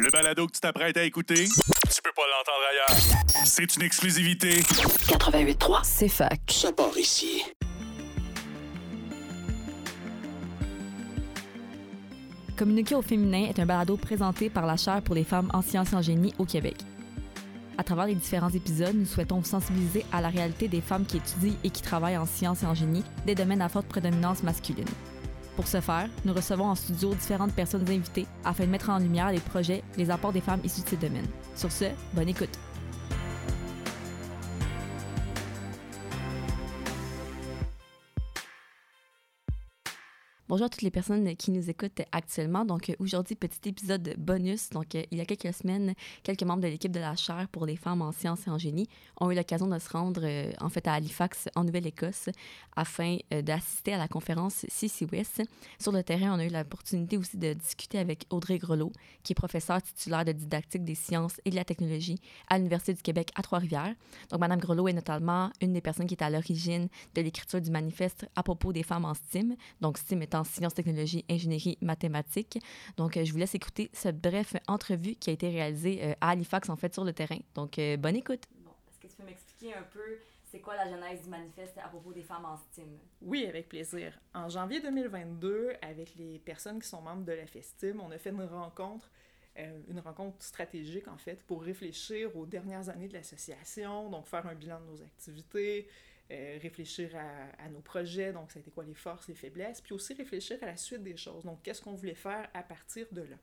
Le balado que tu t'apprêtes à écouter, tu peux pas l'entendre ailleurs. C'est une exclusivité. 88.3, C'est fac. ça part ici. Communiquer au féminin est un balado présenté par la Chaire pour les femmes en sciences et en génie au Québec. À travers les différents épisodes, nous souhaitons vous sensibiliser à la réalité des femmes qui étudient et qui travaillent en sciences et en génie, des domaines à forte prédominance masculine. Pour ce faire, nous recevons en studio différentes personnes invitées afin de mettre en lumière les projets, les apports des femmes issues de ces domaines. Sur ce, bonne écoute. Bonjour à toutes les personnes qui nous écoutent actuellement. Donc euh, aujourd'hui, petit épisode bonus. Donc euh, il y a quelques semaines, quelques membres de l'équipe de la chaire pour les femmes en sciences et en génie ont eu l'occasion de se rendre euh, en fait à Halifax en Nouvelle-Écosse afin d'assister à la conférence CCWS. Sur le terrain, on a eu l'opportunité aussi de discuter avec Audrey Grelot, qui est professeure titulaire de didactique des sciences et de la technologie à l'Université du Québec à Trois-Rivières. Donc Madame Grelot est notamment une des personnes qui est à l'origine de l'écriture du manifeste à propos des femmes en STEAM. Donc STEAM étant sciences, technologies, ingénierie, mathématiques. Donc, euh, je vous laisse écouter cette brève entrevue qui a été réalisée euh, à Halifax, en fait, sur le terrain. Donc, euh, bonne écoute. Bon, est-ce que tu peux m'expliquer un peu c'est quoi la genèse du manifeste à propos des femmes en STEAM? Oui, avec plaisir. En janvier 2022, avec les personnes qui sont membres de la FESTIM, on a fait une rencontre, euh, une rencontre stratégique en fait, pour réfléchir aux dernières années de l'association, donc faire un bilan de nos activités, euh, réfléchir à, nos projets, donc ça a été quoi les forces, les faiblesses, puis aussi réfléchir à la suite des choses, donc qu'est-ce qu'on voulait faire à partir de là?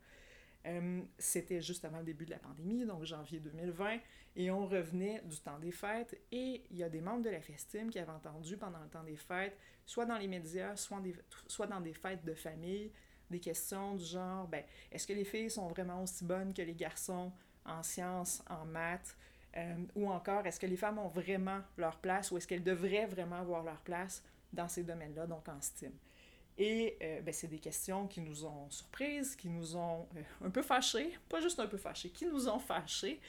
Euh, C'était juste avant le début de la pandémie, donc janvier 2020, et on revenait du temps des fêtes, et il y a des membres de la FESTIM qui avaient entendu pendant le temps des fêtes, soit dans les médias, soit, soit dans des fêtes de famille, des questions du genre, ben, est-ce que les filles sont vraiment aussi bonnes que les garçons en sciences, en maths, euh, ou encore, est-ce que les femmes ont vraiment leur place, ou est-ce qu'elles devraient vraiment avoir leur place dans ces domaines-là, donc en STEAM. Et euh, ben, c'est des questions qui nous ont surprises, qui nous ont euh, un peu fâchés, pas juste un peu fâchés, qui nous ont fâchés,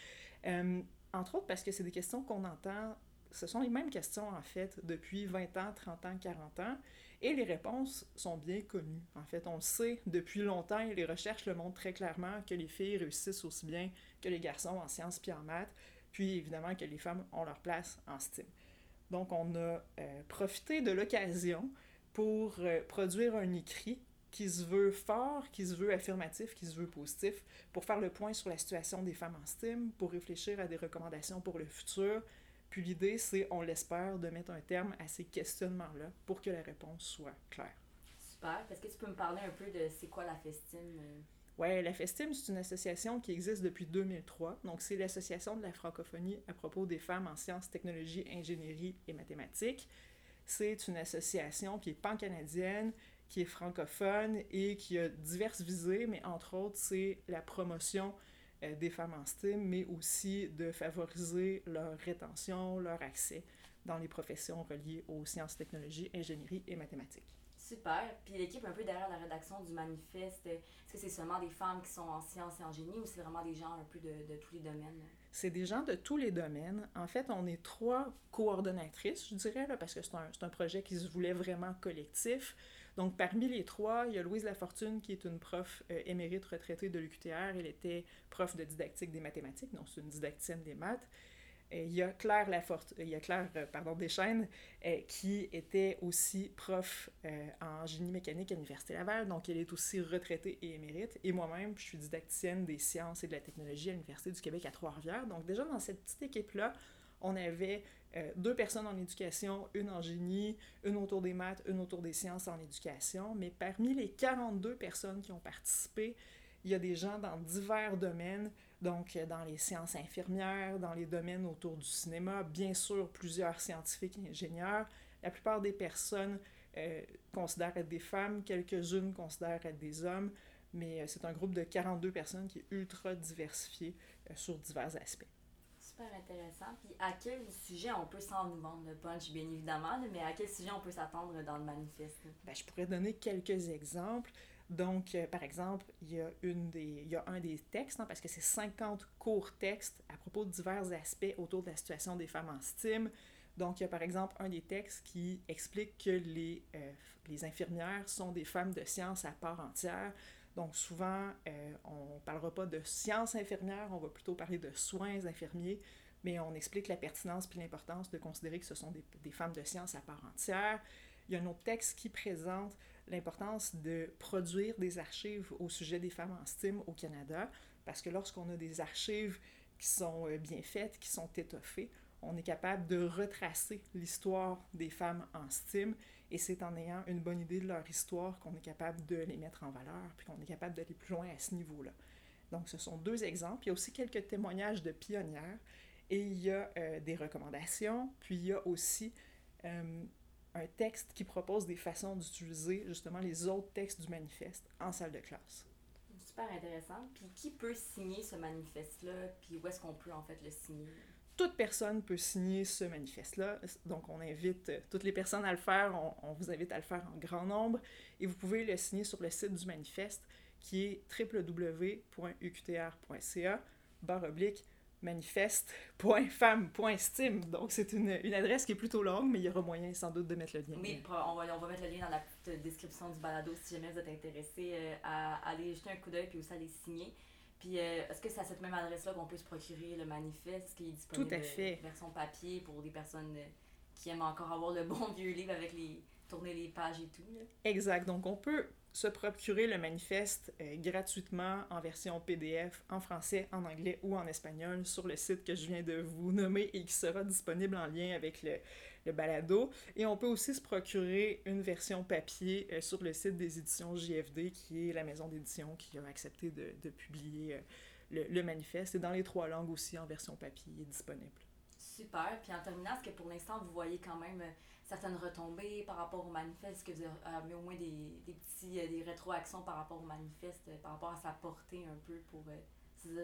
entre autres parce que c'est des questions qu'on entend, ce sont les mêmes questions en fait depuis 20 ans, 30 ans, 40 ans, et les réponses sont bien connues. En fait, on le sait depuis longtemps et les recherches le montrent très clairement que les filles réussissent aussi bien que les garçons en sciences puis en maths, puis évidemment que les femmes ont leur place en STEAM. Donc on a euh, profité de l'occasion pour euh, produire un écrit qui se veut fort, qui se veut affirmatif, qui se veut positif, pour faire le point sur la situation des femmes en STEAM, pour réfléchir à des recommandations pour le futur. Puis l'idée, c'est, on l'espère, de mettre un terme à ces questionnements-là pour que la réponse soit claire. Super. Est-ce que tu peux me parler un peu de c'est quoi la FESTIM? Ouais, la FESTIM, c'est une association qui existe depuis 2003. Donc, c'est l'Association de la francophonie à propos des femmes en sciences, technologies, ingénierie et mathématiques. C'est une association qui est pan-canadienne, qui est francophone et qui a diverses visées, mais entre autres, c'est la promotion euh, des femmes en STEAM, mais aussi de favoriser leur rétention, leur accès dans les professions reliées aux sciences, technologies, ingénierie et mathématiques. Super. Puis l'équipe un peu derrière la rédaction du manifeste, est-ce que c'est seulement des femmes qui sont en sciences et en génie ou c'est vraiment des gens un peu de, de tous les domaines? C'est des gens de tous les domaines. En fait, on est trois coordonnatrices, je dirais, là, parce que c'est un, un projet qui se voulait vraiment collectif. Donc, parmi les trois, il y a Louise Lafortune, qui est une prof euh, émérite retraitée de l'UQTR. Elle était prof de didactique des mathématiques, donc c'est une didacticienne des maths. Il y a Claire, Lafortune, il y a Claire euh, pardon, Deschaines, euh, qui était aussi prof euh, en génie mécanique à l'Université Laval, donc elle est aussi retraitée et émérite. Et moi-même, je suis didacticienne des sciences et de la technologie à l'Université du Québec à Trois-Rivières. Donc déjà, dans cette petite équipe-là, on avait deux personnes en éducation, une en génie, une autour des maths, une autour des sciences en éducation. Mais parmi les 42 personnes qui ont participé, il y a des gens dans divers domaines, donc euh, dans les sciences infirmières, dans les domaines autour du cinéma, bien sûr plusieurs scientifiques et ingénieurs. La plupart des personnes euh, considèrent être des femmes, quelques-unes considèrent être des hommes, mais euh, c'est un groupe de 42 personnes qui est ultra diversifié euh, sur divers aspects. Super intéressant. Puis à quel sujet on peut s'en nous vendre le punch, bien évidemment, mais à quel sujet on peut s'attendre dans le manifeste? Ben, je pourrais donner quelques exemples. Donc, euh, par exemple, il y, a une des, il un des textes, hein, parce que c'est 50 courts textes à propos de divers aspects autour de la situation des femmes en STEAM. Donc, il y a par exemple un des textes qui explique que les, euh, les infirmières sont des femmes de science à part entière. Donc souvent, euh, on ne parlera pas de sciences infirmières, on va plutôt parler de soins infirmiers, mais on explique la pertinence puis l'importance de considérer que ce sont des, des, femmes de science à part entière. Il y a un autre texte qui présente l'importance de produire des archives au sujet des femmes en STEAM au Canada, parce que lorsqu'on a des archives qui sont euh, bien faites, qui sont étoffées, on est capable de retracer l'histoire des femmes en STEAM et c'est en ayant une bonne idée de leur histoire qu'on est capable de les mettre en valeur puis qu'on est capable d'aller plus loin à ce niveau-là. Donc, ce sont deux exemples. Il y a aussi quelques témoignages de pionnières et il y a euh, des recommandations, puis il y a aussi euh, un texte qui propose des façons d'utiliser justement les autres textes du manifeste en salle de classe. Super intéressant. Puis qui peut signer ce manifeste-là, puis où est-ce qu'on peut en fait le signer? toute personne peut signer ce manifeste-là. Donc, on invite euh, toutes les personnes à le faire. On, on, vous invite à le faire en grand nombre. Et vous pouvez le signer sur le site du manifeste qui est www.uqtr.ca barre oblique manifeste.femme.steam. Donc, c'est une, une, adresse qui est plutôt longue, mais il y aura moyen sans doute de mettre le lien. Oui, on va, on va mettre le lien dans la description du balado si jamais vous êtes intéressé euh, à aller jeter un coup d'œil puis aussi à les signer. Puis euh, est-ce que c'est à cette même adresse-là qu'on peut se procurer le manifeste qui est disponible Tout à fait. version papier pour des personnes euh, qui aiment encore avoir le bon vieux livre avec les tourner les pages et tout. Là. Exact. Donc on peut se procurer le manifeste euh, gratuitement en version PDF, en français, en anglais ou en espagnol sur le site que je viens de vous nommer et qui sera disponible en lien avec le, le balado. Et on peut aussi se procurer une version papier euh, sur le site des éditions JFD, qui est la maison d'édition qui a accepté de, de publier euh, le, le, manifeste. Et dans les trois langues aussi, en version papier, il est disponible. Super. Puis en terminant, est-ce que pour l'instant, vous voyez quand même certaines retombées par rapport au manifeste? Que vous avez au moins des, des petits des rétroactions par rapport au manifeste, par rapport à sa portée un peu pour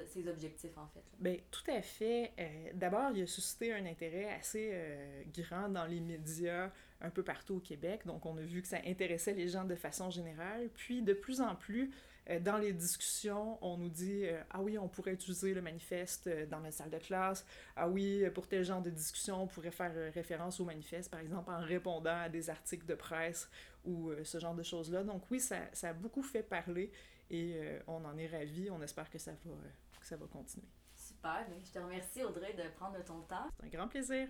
ses objectifs, en fait. Bien, tout à fait. Euh, D'abord, il a suscité un intérêt assez euh, grand dans les médias un peu partout au Québec. Donc, on a vu que ça intéressait les gens de façon générale. Puis, de plus en plus, euh, dans les discussions, on nous dit Ah oui, on pourrait utiliser le manifeste dans notre salle de classe. Ah oui, pour tel genre de discussion, on pourrait faire référence au manifeste, par exemple, en répondant à des articles de presse ou ce genre de choses-là. Donc, oui, ça, ça a beaucoup fait parler. Et euh, on en est ravis. On espère que ça va, que ça va continuer. Super. Je te remercie, Audrey, de prendre ton temps. C'est un grand plaisir.